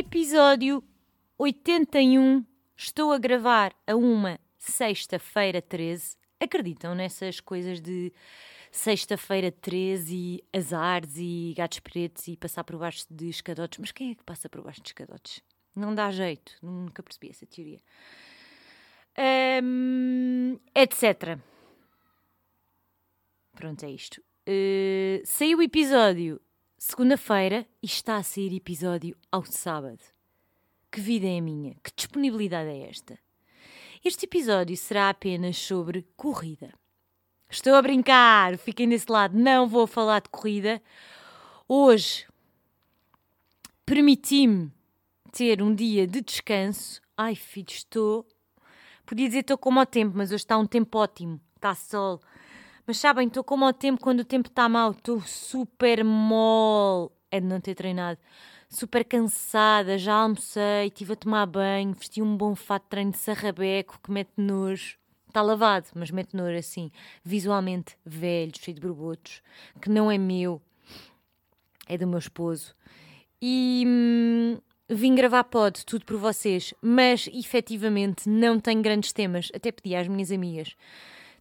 Episódio 81. Estou a gravar a uma sexta-feira 13. Acreditam nessas coisas de sexta-feira 13 e azares e gatos pretos e passar por baixo de escadotes? Mas quem é que passa por baixo de escadotes? Não dá jeito. Nunca percebi essa teoria. Um, etc. Pronto, é isto. Uh, saiu o episódio segunda-feira e está a sair episódio ao sábado. Que vida é a minha? Que disponibilidade é esta? Este episódio será apenas sobre corrida. Estou a brincar, fiquem desse lado, não vou falar de corrida. Hoje permiti-me ter um dia de descanso. Ai, filho, estou. Podia dizer estou como ao tempo, mas hoje está um tempo ótimo, está sol. Mas sabem, estou como ao tempo quando o tempo está mau, estou super mole. É de não ter treinado. Super cansada, já almocei, estive a tomar banho, vesti um bom fato de treino de sarrabeco que mete nojo. Está lavado, mas mete nojo assim, visualmente velho, cheio de borbotos, que não é meu, é do meu esposo. E hum, vim gravar pod, tudo por vocês, mas efetivamente não tenho grandes temas, até pedi às minhas amigas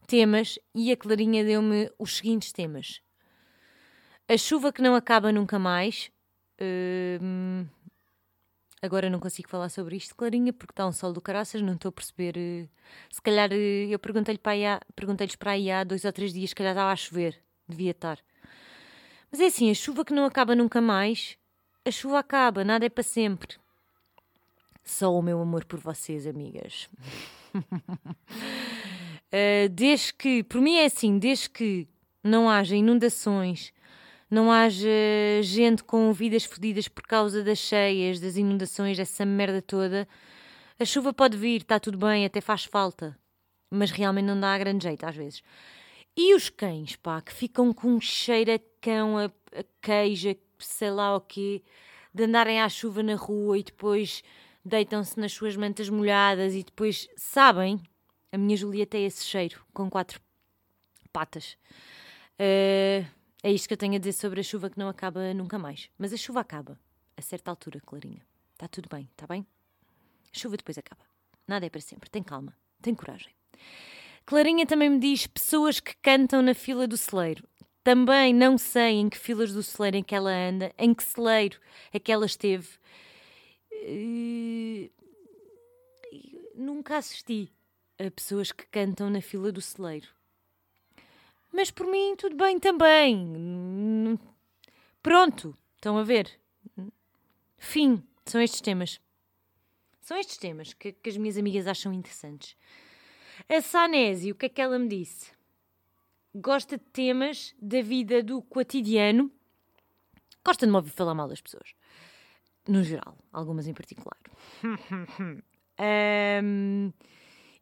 temas e a Clarinha deu-me os seguintes temas: A chuva que não acaba nunca mais. Uh, agora não consigo falar sobre isto, Clarinha, porque está um sol do caraças, não estou a perceber. Uh, se calhar uh, eu perguntei-lhes para, aí perguntei para aí há dois ou três dias, se calhar estava a chover, devia estar. Mas é assim, a chuva que não acaba nunca mais, a chuva acaba, nada é para sempre. Só o meu amor por vocês, amigas. Uh, desde que, por mim é assim, desde que não haja inundações, não haja gente com vidas fodidas por causa das cheias, das inundações, dessa merda toda, a chuva pode vir, está tudo bem, até faz falta, mas realmente não dá a grande jeito às vezes. E os cães, pá, que ficam com um cheiro a cão, a, a queijo, sei lá o quê, de andarem à chuva na rua e depois deitam-se nas suas mantas molhadas e depois sabem a minha Julieta é esse cheiro, com quatro patas. Uh, é isto que eu tenho a dizer sobre a chuva que não acaba nunca mais. Mas a chuva acaba, a certa altura, Clarinha. Está tudo bem, está bem? A chuva depois acaba. Nada é para sempre. Tem calma, tem coragem. Clarinha também me diz pessoas que cantam na fila do celeiro. Também não sei em que filas do celeiro em que ela anda, em que celeiro é que ela esteve. Uh, nunca assisti a pessoas que cantam na fila do celeiro. Mas por mim, tudo bem também. Pronto, estão a ver? Fim, são estes temas. São estes temas que, que as minhas amigas acham interessantes. A Sanesi, o que é que ela me disse? Gosta de temas da vida do cotidiano. Gosta de me ouvir falar mal das pessoas. No geral, algumas em particular. um,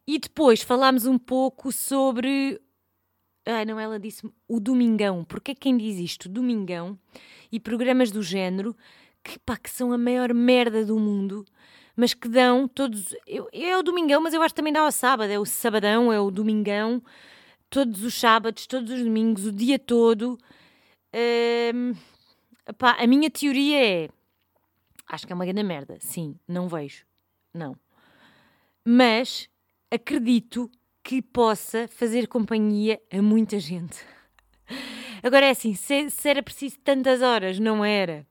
E depois falámos um pouco sobre. Ah, não, ela disse o Domingão. Porque é quem diz isto? Domingão e programas do género que, pá, que são a maior merda do mundo, mas que dão todos. Eu, é o Domingão, mas eu acho que também dá ao sábado. É o Sabadão, é o Domingão, todos os sábados, todos os domingos, o dia todo. Hum, pá, a minha teoria é. Acho que é uma grande merda. Sim, não vejo. Não. Mas acredito que possa fazer companhia a muita gente. Agora é assim, se, se, era preciso tantas horas, não era.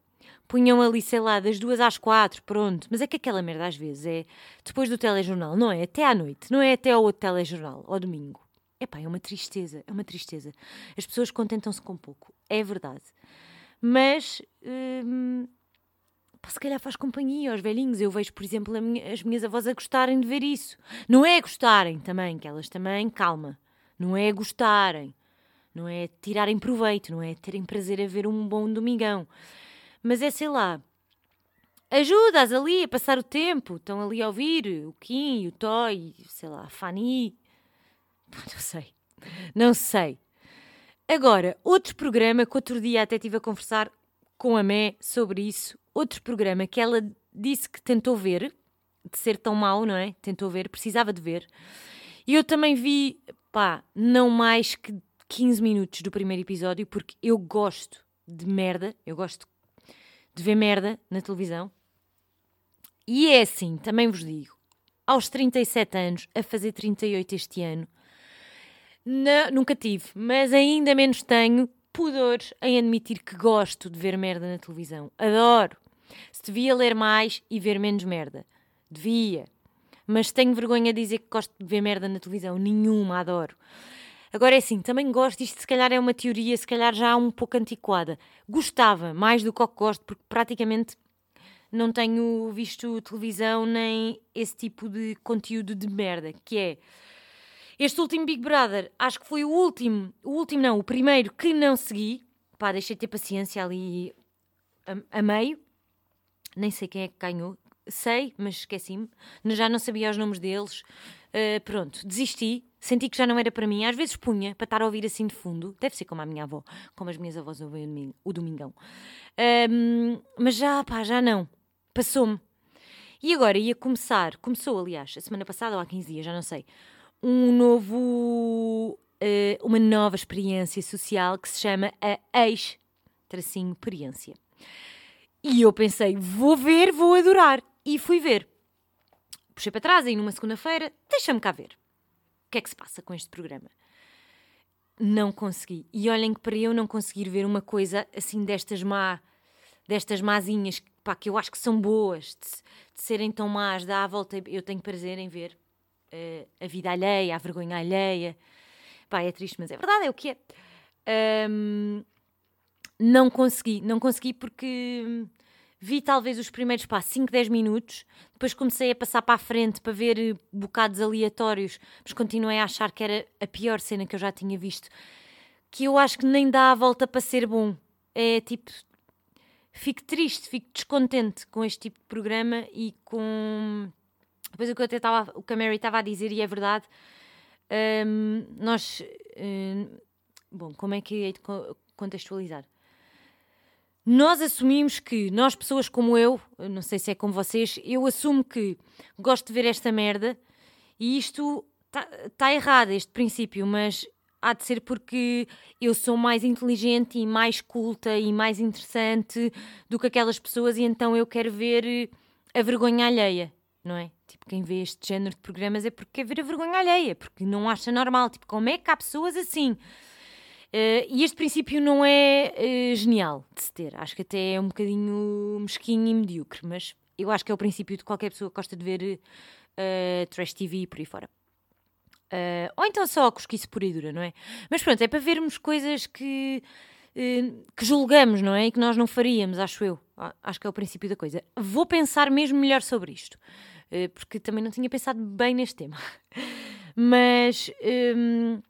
Punham ali, sei lá, das duas às quatro, pronto. Mas é que aquela merda às vezes é depois do telejornal, não é? Até à noite, não é até ao outro telejornal, ao domingo. Epá, é uma tristeza, é uma tristeza. As pessoas contentam-se com pouco, é verdade. Mas hum, pá, se calhar faz companhia aos velhinhos. Eu vejo, por exemplo, minha, as minhas avós a gostarem de ver isso. Não é gostarem também, que elas também, calma, não é gostarem, não é tirarem proveito, não é terem prazer a ver um bom domingão. Mas é, sei lá, ajudas ali a passar o tempo. Estão ali a ouvir o Kim, o Toy, sei lá, a Fanny. Não sei. Não sei. Agora, outro programa que outro dia até estive a conversar com a Mé sobre isso outro programa que ela disse que tentou ver, de ser tão mau, não é? Tentou ver, precisava de ver. E eu também vi, pá, não mais que 15 minutos do primeiro episódio, porque eu gosto de merda, eu gosto de ver merda na televisão. E é assim, também vos digo, aos 37 anos, a fazer 38 este ano, não, nunca tive, mas ainda menos tenho pudores em admitir que gosto de ver merda na televisão. Adoro. Se devia ler mais e ver menos merda. Devia. Mas tenho vergonha de dizer que gosto de ver merda na televisão. Nenhuma, adoro. Agora é assim, também gosto, isto se calhar é uma teoria, se calhar já um pouco antiquada. Gostava mais do que o que gosto, porque praticamente não tenho visto televisão nem esse tipo de conteúdo de merda, que é este último Big Brother, acho que foi o último, o último não, o primeiro que não segui. Pá, deixei de ter paciência ali a, a meio. Nem sei quem é que ganhou. Sei, mas esqueci-me. Já não sabia os nomes deles. Uh, pronto, desisti. Senti que já não era para mim. Às vezes punha para estar a ouvir assim de fundo. Deve ser como a minha avó, como as minhas avós ouvem o domingão. Um, mas já, pá, já não. Passou-me. E agora ia começar, começou aliás, a semana passada ou há 15 dias, já não sei, um novo, uh, uma nova experiência social que se chama a ex-experiência. E eu pensei, vou ver, vou adorar. E fui ver. Puxei para trás aí numa segunda-feira, deixa-me cá ver. O que é que se passa com este programa? Não consegui. E olhem que para eu não conseguir ver uma coisa assim destas má, destas mazinhas, pá, que eu acho que são boas, de, de serem tão más, dá a volta, eu tenho prazer em ver uh, a vida alheia, a vergonha alheia. Pá, é triste, mas é verdade, é o que é. Um, não consegui, não consegui porque vi talvez os primeiros pá, 5, 10 minutos, depois comecei a passar para a frente para ver eh, bocados aleatórios, mas continuei a achar que era a pior cena que eu já tinha visto. Que eu acho que nem dá a volta para ser bom. É tipo. Fico triste, fico descontente com este tipo de programa e com depois o que, eu até tava, o que a Mary estava a dizer, e é verdade, um, nós. Um, bom, como é que hei de contextualizar? Nós assumimos que, nós pessoas como eu, não sei se é como vocês, eu assumo que gosto de ver esta merda e isto está tá errado, este princípio, mas há de ser porque eu sou mais inteligente e mais culta e mais interessante do que aquelas pessoas e então eu quero ver a vergonha alheia não é? Tipo, quem vê este género de programas é porque quer ver a vergonha alheia, porque não acha normal. Tipo, como é que há pessoas assim? Uh, e este princípio não é uh, genial de se ter. Acho que até é um bocadinho mesquinho e medíocre, mas eu acho que é o princípio de qualquer pessoa que gosta de ver uh, trash TV e por aí fora. Ou então só a cosquice pura e dura, não é? Mas pronto, é para vermos coisas que, que julgamos, não é? E que nós não faríamos, acho eu. Acho que é o princípio da coisa. Vou pensar mesmo melhor sobre isto. Eh, porque também não tinha pensado bem neste tema. Mas. Um,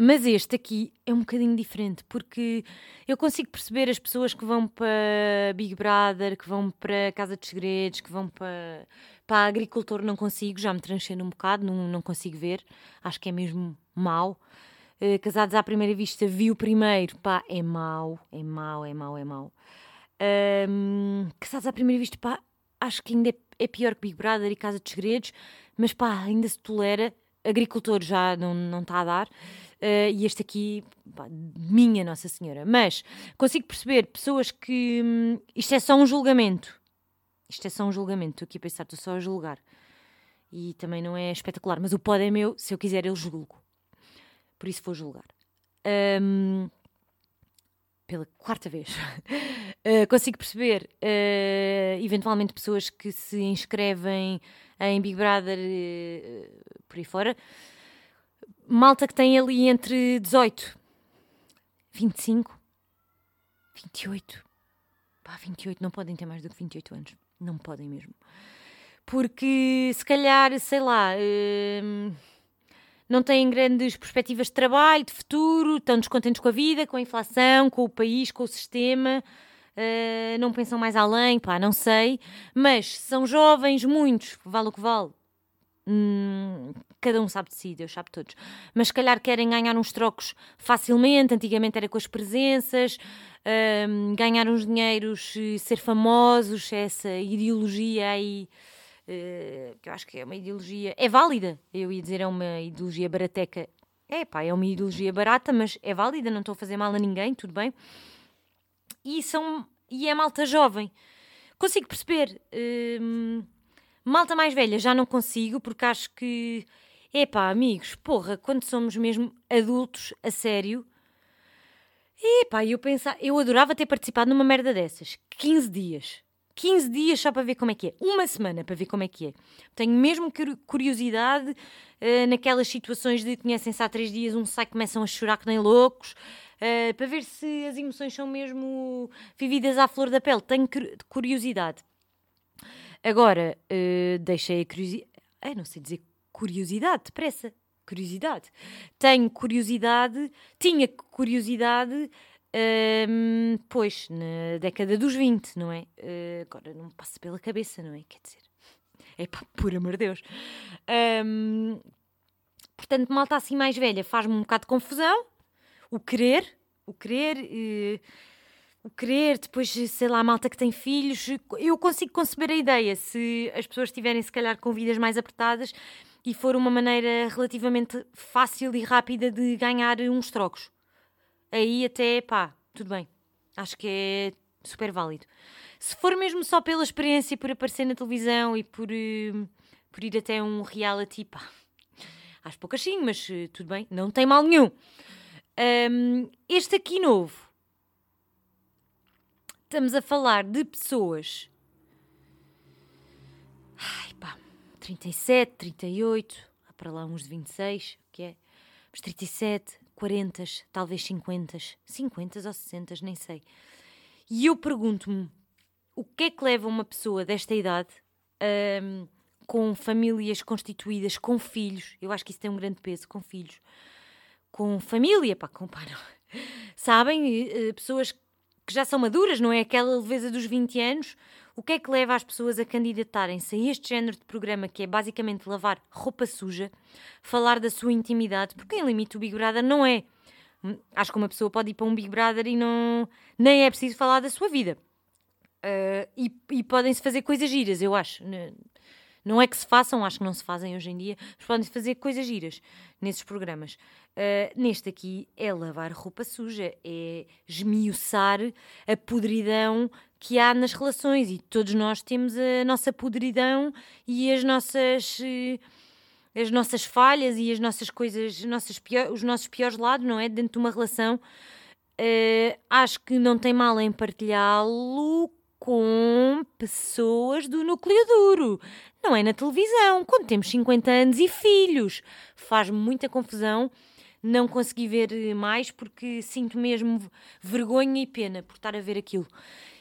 mas este aqui é um bocadinho diferente, porque eu consigo perceber as pessoas que vão para Big Brother, que vão para Casa dos Segredos, que vão para, para Agricultor, não consigo, já me transcendo um bocado, não, não consigo ver, acho que é mesmo mau. Uh, casados à primeira vista, vi o primeiro, pá, é mau, é mau, é mau, é mau. Um, casados à primeira vista, pá, acho que ainda é é pior que Big Brother e Casa de Segredos, mas pá, ainda se tolera. Agricultor já não, não está a dar. Uh, e este aqui, pá, minha Nossa Senhora. Mas consigo perceber pessoas que. Hum, isto é só um julgamento. Isto é só um julgamento. Estou aqui a pensar, estou só a julgar. E também não é espetacular. Mas o pode é meu, se eu quiser, eu julgo. Por isso vou julgar. Um, pela quarta vez, uh, consigo perceber uh, eventualmente pessoas que se inscrevem em Big Brother uh, por aí fora. Malta que tem ali entre 18, 25, 28. Pá, 28, não podem ter mais do que 28 anos. Não podem mesmo. Porque se calhar, sei lá não têm grandes perspectivas de trabalho, de futuro, estão descontentes com a vida, com a inflação, com o país, com o sistema. Uh, não pensam mais além, pá, não sei, mas são jovens, muitos, vale o que vale. Hum, cada um sabe de si, Deus sabe todos. Mas se calhar querem ganhar uns trocos facilmente, antigamente era com as presenças, hum, ganhar uns dinheiros, ser famosos, essa ideologia aí que eu acho que é uma ideologia, é válida, eu ia dizer é uma ideologia barateca, é pá, é uma ideologia barata, mas é válida, não estou a fazer mal a ninguém, tudo bem. E, são, e é malta jovem. consigo perceber. Hum, malta mais velha já não consigo, porque acho que. Epá, amigos, porra, quando somos mesmo adultos a sério. Epá, eu pensar, eu adorava ter participado numa merda dessas. 15 dias. 15 dias só para ver como é que é. Uma semana para ver como é que é. Tenho mesmo curiosidade uh, naquelas situações de conhecem-se há 3 dias, um sai começam a chorar que nem loucos. Uh, para ver se as emoções são mesmo vividas à flor da pele. Tenho curiosidade. Agora, uh, deixei a curiosidade. não sei dizer curiosidade, depressa. Curiosidade. Tenho curiosidade, tinha curiosidade um, pois, na década dos 20, não é? Uh, agora não me passa pela cabeça, não é? Quer dizer, é pá, por amor de Deus. Um, portanto, malta assim mais velha faz-me um bocado de confusão. O querer, o querer, uh, o querer, depois, sei lá, a malta que tem filhos. Eu consigo conceber a ideia se as pessoas estiverem, se calhar, com vidas mais apertadas e for uma maneira relativamente fácil e rápida de ganhar uns trocos aí até pá, tudo bem. Acho que é super válido. Se for mesmo só pela experiência, por aparecer na televisão e por, uh, por ir até um reality, pá, acho poucas sim, mas uh, tudo bem, não tem mal nenhum. Um, este aqui novo, estamos a falar de pessoas. Ai pá, 37, 38, há para lá uns de 26, o que é? Mas 37, 40, talvez 50, 50 ou 60, nem sei. E eu pergunto-me o que é que leva uma pessoa desta idade, um, com famílias constituídas, com filhos, eu acho que isso tem um grande peso, com filhos, com família, pá, com pá, não. sabem? Uh, pessoas que já são maduras, não é aquela leveza dos 20 anos. O que é que leva as pessoas a candidatarem-se a este género de programa que é basicamente lavar roupa suja, falar da sua intimidade? Porque em limite o Big Brother não é. Hum, acho que uma pessoa pode ir para um Big Brother e não nem é preciso falar da sua vida. Uh, e, e podem-se fazer coisas giras, eu acho. Não é que se façam, acho que não se fazem hoje em dia, mas podem fazer coisas giras nesses programas. Uh, neste aqui é lavar roupa suja, é esmiuçar a podridão que há nas relações e todos nós temos a nossa podridão e as nossas uh, as nossas falhas e as nossas coisas, nossas pior, os nossos piores lados, não é? Dentro de uma relação. Uh, acho que não tem mal em partilhá-lo com pessoas do núcleo duro. Não é na televisão, quando temos 50 anos e filhos. Faz-me muita confusão não consegui ver mais porque sinto mesmo vergonha e pena por estar a ver aquilo.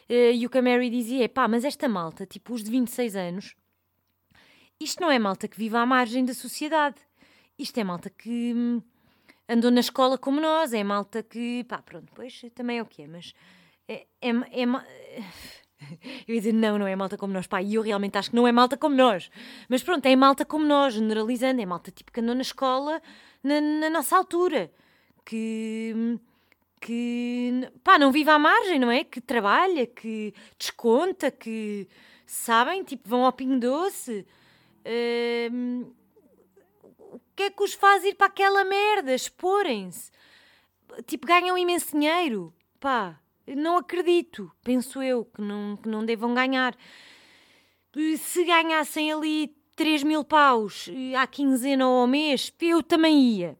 Uh, e o que a Mary dizia é: pá, mas esta malta, tipo os de 26 anos, isto não é malta que vive à margem da sociedade. Isto é malta que hum, andou na escola como nós, é malta que, pá, pronto, pois também é o que é, mas é, é, é, eu ia dizer, não, não é malta como nós, pá, e eu realmente acho que não é malta como nós. Mas pronto, é malta como nós, generalizando, é malta tipo que andou na escola na, na nossa altura, que, que, pá, não vive à margem, não é? Que trabalha, que desconta, que, sabem, tipo, vão ao Pingo Doce. Uh, o que é que os faz ir para aquela merda, exporem-se? Tipo, ganham imenso dinheiro, pá não acredito, penso eu, que não, que não devam ganhar. Se ganhassem ali 3 mil paus à quinzena ou ao mês, eu também ia.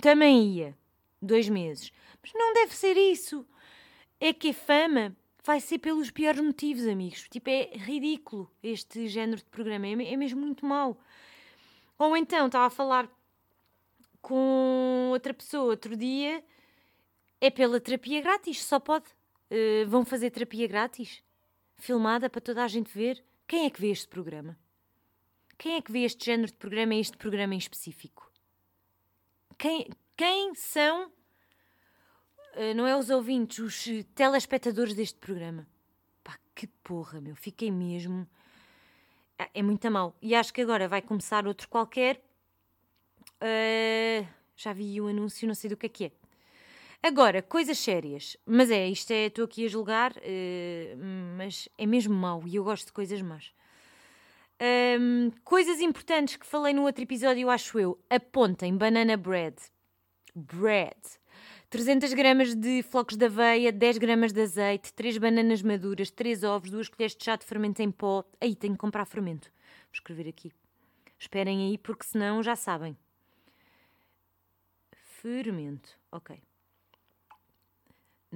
Também ia. Dois meses. Mas não deve ser isso. É que a fama vai ser pelos piores motivos, amigos. Tipo, é ridículo este género de programa. É, é mesmo muito mau. Ou então, estava a falar com outra pessoa outro dia. É pela terapia grátis, só pode. Uh, vão fazer terapia grátis? Filmada para toda a gente ver? Quem é que vê este programa? Quem é que vê este género de programa e este programa em específico? Quem, quem são, uh, não é os ouvintes, os telespectadores deste programa? Pá, que porra, meu, fiquei mesmo. É, é muito mal. E acho que agora vai começar outro qualquer. Uh, já vi o anúncio, não sei do que é que é. Agora, coisas sérias. Mas é, isto é, estou aqui a julgar, uh, mas é mesmo mau e eu gosto de coisas más. Um, coisas importantes que falei no outro episódio, acho eu. Apontem Banana Bread. bread. 300 gramas de flocos de aveia, 10 gramas de azeite, 3 bananas maduras, 3 ovos, 2 colheres de chá de fermento em pó. Aí, tenho que comprar fermento. Vou escrever aqui. Esperem aí, porque senão já sabem. Fermento. Ok.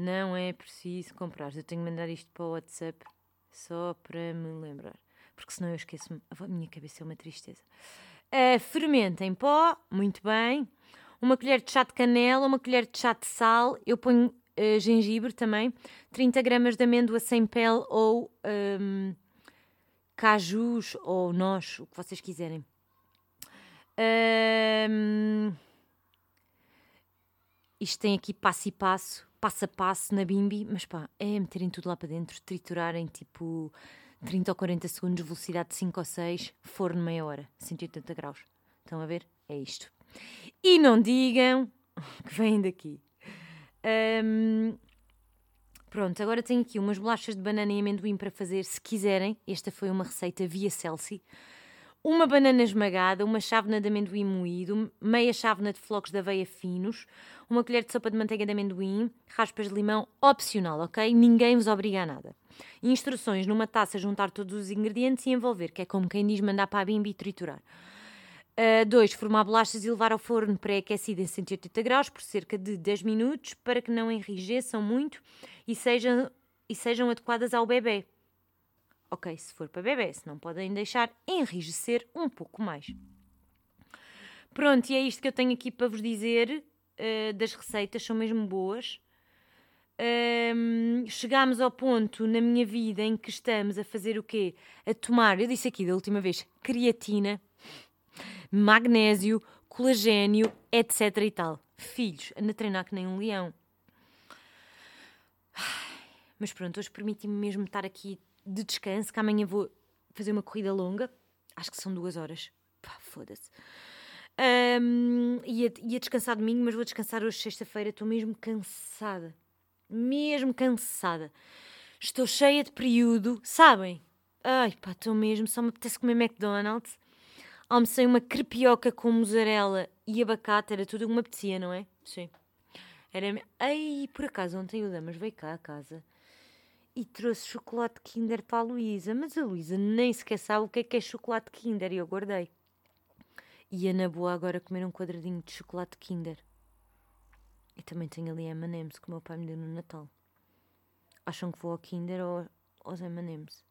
Não é preciso comprar. Eu tenho que mandar isto para o WhatsApp só para me lembrar. Porque senão eu esqueço-me. A minha cabeça é uma tristeza. Uh, fermento em pó, muito bem. Uma colher de chá de canela, uma colher de chá de sal. Eu ponho uh, gengibre também. 30 gramas de amêndoa sem pele ou um, cajus ou nós, o que vocês quiserem. Um, isto tem aqui passo e passo, passo a passo na bimbi, mas pá, é meterem tudo lá para dentro, triturarem tipo 30 ou 40 segundos, velocidade de 5 ou 6, forno meia hora, 180 graus. Estão a ver? É isto. E não digam que vem daqui. Um, pronto, agora tenho aqui umas bolachas de banana e amendoim para fazer, se quiserem. Esta foi uma receita via Celsi uma banana esmagada, uma chávena de amendoim moído, meia chávena de flocos de aveia finos, uma colher de sopa de manteiga de amendoim, raspas de limão, opcional, ok? Ninguém vos obriga a nada. Instruções: numa taça juntar todos os ingredientes e envolver, que é como quem diz mandar para a bimbi e triturar. 2. Uh, formar bolachas e levar ao forno pré-aquecido em 180 graus por cerca de 10 minutos para que não enrijeçam muito e sejam, e sejam adequadas ao bebê. Ok, se for para bebê, se não podem deixar enrijecer um pouco mais. Pronto, e é isto que eu tenho aqui para vos dizer uh, das receitas, são mesmo boas. Um, chegámos ao ponto na minha vida em que estamos a fazer o quê? A tomar, eu disse aqui da última vez, creatina, magnésio, colagênio, etc e tal. Filhos, anda a treinar que nem um leão. Mas pronto, hoje permiti-me mesmo estar aqui de descanso, que amanhã vou fazer uma corrida longa. Acho que são duas horas. Pá, foda-se. Um, ia, ia descansar domingo, mas vou descansar hoje, sexta-feira. Estou mesmo cansada. Mesmo cansada. Estou cheia de período, sabem? Ai pá, estou mesmo. Só me apetece comer McDonald's. Almocei uma crepioca com mussarela e abacate. Era tudo o que apetecia, não é? Sim. Era. Ai, por acaso ontem o Damas veio cá a casa e trouxe chocolate Kinder para a Luísa, mas a Luísa nem sequer sabe o que é que é chocolate Kinder e eu guardei. Ia na boa agora comer um quadradinho de chocolate Kinder. E também tenho ali M&M's que o meu pai me deu no Natal. Acham que vou ao Kinder ou aos M&M's?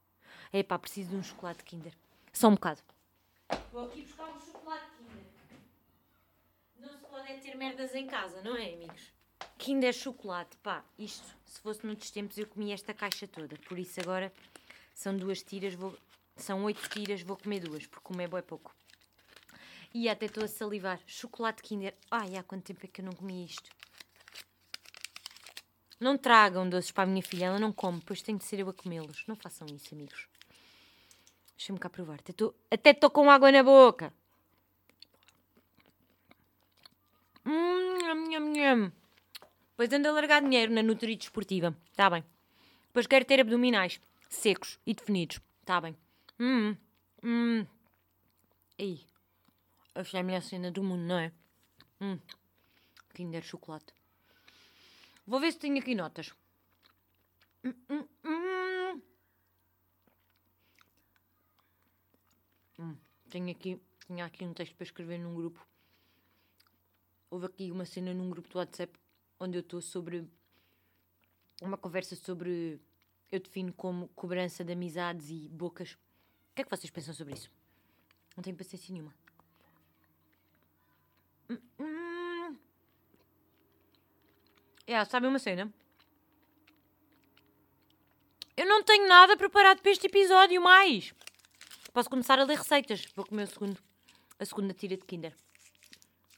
É pá, preciso de um chocolate Kinder. Só um bocado. Vou aqui buscar um chocolate Kinder. Não se podem ter merdas em casa, não é, amigos? Kinder chocolate, pá, isto, se fosse noutros tempos eu comia esta caixa toda, por isso agora são duas tiras, vou, são oito tiras, vou comer duas, porque comer é pouco. E até estou a salivar. Chocolate Kinder. Ai, há quanto tempo é que eu não comi isto? Não tragam doces para a minha filha, ela não come, depois tenho de ser eu a comê-los. Não façam isso, amigos. Deixa-me cá provar. Até estou com água na boca. Hum, nham, nham, nham. Depois ando a largar dinheiro na Nutri Desportiva. Está bem. Depois quero ter abdominais secos e definidos. Está bem. Hum. Hum. Aí. Esta é a melhor cena do mundo, não é? Hum. Kinder chocolate. Vou ver se tenho aqui notas. Hum, hum, hum. Hum. Tenho aqui, tinha aqui um texto para escrever num grupo. Houve aqui uma cena num grupo do WhatsApp onde eu estou sobre uma conversa sobre eu defino como cobrança de amizades e bocas. O que é que vocês pensam sobre isso? Não tenho paciência nenhuma. Hum, hum. É, sabem uma cena? Eu não tenho nada preparado para este episódio mais. Posso começar a ler receitas. Vou comer o segundo, a segunda tira de Kinder.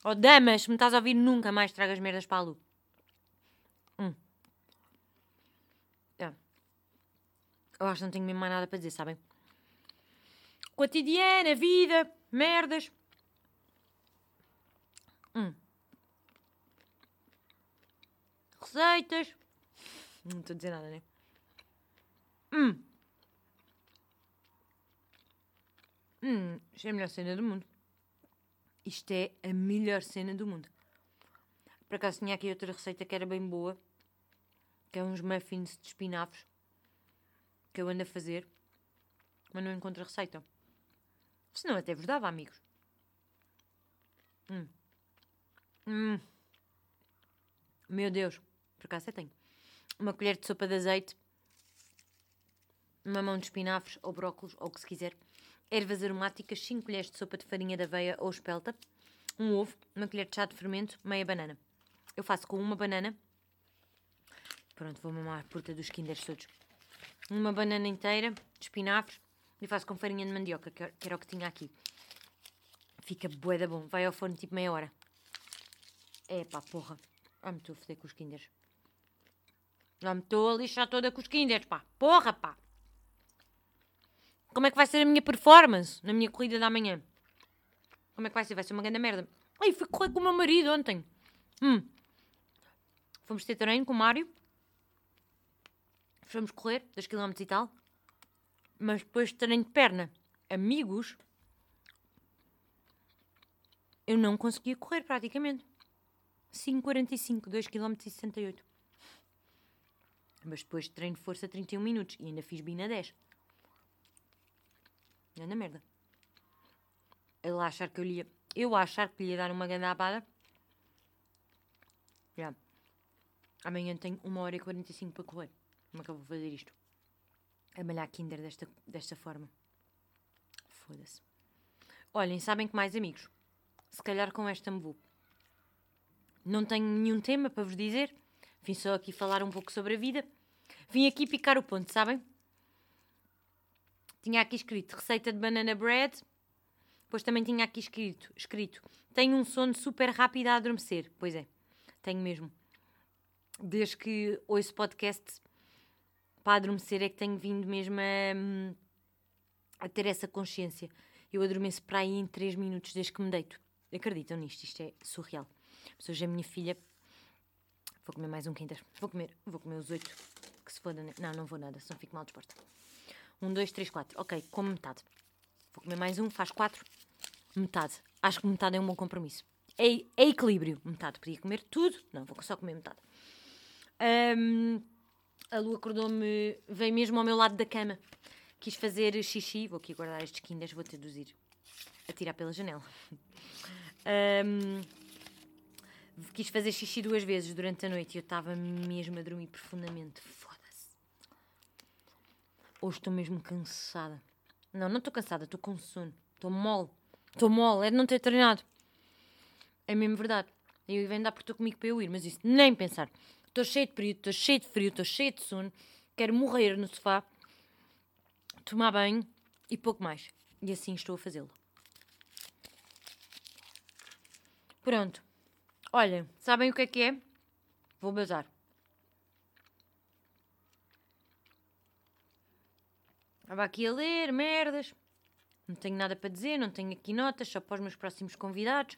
Oh, damas, se me estás a ouvir, nunca mais tragas merdas para a lua. Hum. É. Eu acho que não tenho mesmo mais nada para dizer, sabem? Cotidiana, vida, merdas. Hum. Receitas. Não estou a dizer nada, né? Hum. Hum, isto é a melhor cena do mundo. Isto é a melhor cena do mundo. Por acaso tinha aqui outra receita que era bem boa, que é uns muffins de espinafres que eu ando a fazer, mas não encontro a receita. Senão até vos dava, amigos. Hum. Hum. Meu Deus, por acaso até tenho. Uma colher de sopa de azeite, uma mão de espinafres ou brócolos, ou o que se quiser. Ervas aromáticas, 5 colheres de sopa de farinha de aveia ou espelta, um ovo, uma colher de chá de fermento, meia banana. Eu faço com uma banana. Pronto, vou mamar a puta dos kinders todos. Uma banana inteira de espinafres e faço com farinha de mandioca, que era o que tinha aqui. Fica bué da bom. Vai ao forno tipo meia hora. É pá, porra. Ah, me estou a foder com os kinders. Já me estou a lixar toda com os kinders, pá. Porra, pá. Como é que vai ser a minha performance na minha corrida da manhã? Como é que vai ser? Vai ser uma grande merda. Ai, fui correr com o meu marido ontem. Hum. Fomos ter treino com o Mário. Fomos correr, 2 km e tal. Mas depois de treino de perna, amigos, eu não conseguia correr praticamente. 5,45, 2 km e 68. Mas depois de treino de força 31 minutos e ainda fiz bina 10. Anda merda. Ele achar que eu lhe ia. Eu achar que lhe ia dar uma grande. Já. Amanhã tenho 1 hora e 45 para correr. Como é que eu vou fazer isto? A malhar Kinder desta, desta forma. Foda-se. Olhem, sabem que mais amigos? Se calhar com esta me vou. Não tenho nenhum tema para vos dizer. Vim só aqui falar um pouco sobre a vida. Vim aqui picar o ponto, sabem? Tinha aqui escrito receita de banana bread. Depois também tinha aqui escrito, escrito tenho um sono super rápido a adormecer. Pois é, tenho mesmo. Desde que ouço podcast para adormecer é que tenho vindo mesmo a, a ter essa consciência. Eu adormeço para aí em 3 minutos desde que me deito. Acreditam nisto? Isto é surreal. Mas hoje a minha filha. Vou comer mais um Kinder. Vou comer, vou comer os oito. Que se foda. Né? Não, não vou nada, senão fico mal disposta. Um, dois, três, quatro. Ok, como metade. Vou comer mais um, faz quatro. Metade. Acho que metade é um bom compromisso. É, é equilíbrio. Metade. Podia comer tudo. Não, vou só comer metade. Um, a Lu acordou-me, veio mesmo ao meu lado da cama. Quis fazer xixi. Vou aqui guardar estes kinders, vou traduzir. Atirar pela janela. Um, quis fazer xixi duas vezes durante a noite e eu estava mesmo a dormir profundamente. Foda-se. Hoje estou mesmo cansada. Não, não estou cansada, estou com sono. Estou mole. Estou mole, é de não ter treinado. É mesmo verdade. Eu ia andar porque estou comigo para eu ir, mas isso nem pensar. Estou cheio de período, estou cheio de frio, estou cheio de sono. Quero morrer no sofá, tomar banho e pouco mais. E assim estou a fazê-lo. Pronto. Olhem, sabem o que é que é? Vou bazar. Estava aqui a ler merdas. Não tenho nada para dizer, não tenho aqui notas, só para os meus próximos convidados.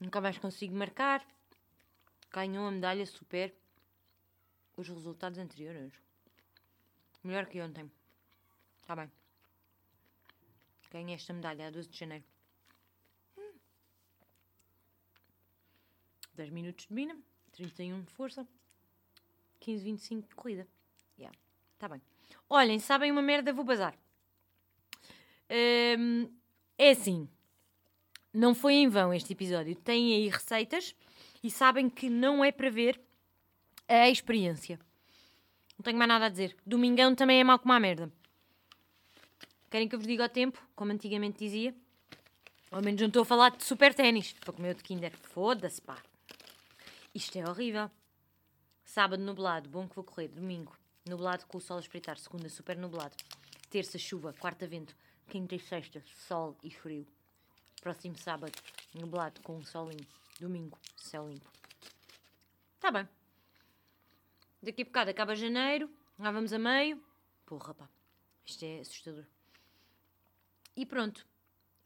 Nunca mais consigo marcar. Ganhou a medalha super. Os resultados anteriores. Melhor que ontem. Está bem. Ganhei esta medalha a 12 de janeiro. 10 minutos de mina, 31 de força, 15, 25 de corrida. Yeah, tá bem. Olhem, sabem uma merda, vou bazar. Um, é assim, não foi em vão este episódio. Tem aí receitas e sabem que não é para ver a experiência. Não tenho mais nada a dizer. Domingão também é mau como a merda. Querem que eu vos diga o tempo, como antigamente dizia? Ao menos não estou a falar de super ténis. Para comer o de Kinder. Foda-se, pá. Isto é horrível. Sábado nublado, bom que vou correr. Domingo, nublado com o sol a espreitar. Segunda, super nublado. Terça, chuva. Quarta, vento. Quinta e sexta, sol e frio. Próximo sábado, nublado com um solinho. Domingo, céu limpo. Tá bem. Daqui a bocado acaba janeiro. Lá vamos a meio. Porra, pá. Isto é assustador. E pronto.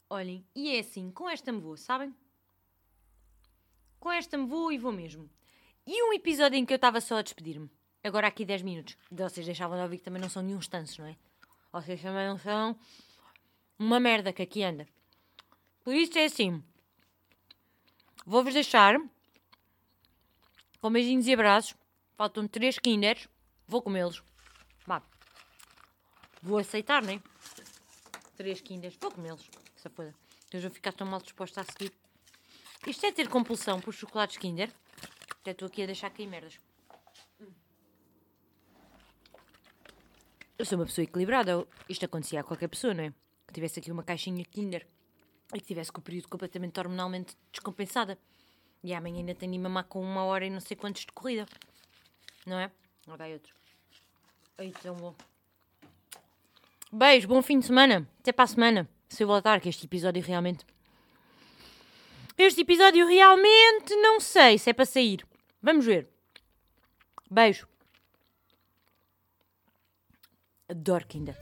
Olhem, e é assim, com esta me vou, sabem? Com esta me vou e vou mesmo. E um episódio em que eu estava só a despedir-me. Agora aqui 10 minutos. Vocês deixavam de ouvir que também não são nenhum tantos, não é? Vocês também não são uma merda que aqui anda. Por isso é assim. Vou-vos deixar Com beijinhos e abraços. Faltam três kinders. Vou comê-los. Vá. Vou aceitar, nem? Três kinders. Vou comê-los. Essa coisa. Eu vou ficar tão mal disposta a seguir. Isto é ter compulsão por chocolates kinder. Até estou aqui a deixar cair merdas. Eu sou uma pessoa equilibrada. Isto acontecia a qualquer pessoa, não é? Que tivesse aqui uma caixinha kinder e que tivesse com o período completamente hormonalmente descompensada. E amanhã ainda tenho de mamar com uma hora e não sei quantos de corrida. Não é? Agora vai outro. Ai, tão bom. Beijo, bom fim de semana. Até para a semana. Se eu voltar, que este episódio realmente. Este episódio realmente não sei se é para sair. Vamos ver. Beijo. Adoro Kinder.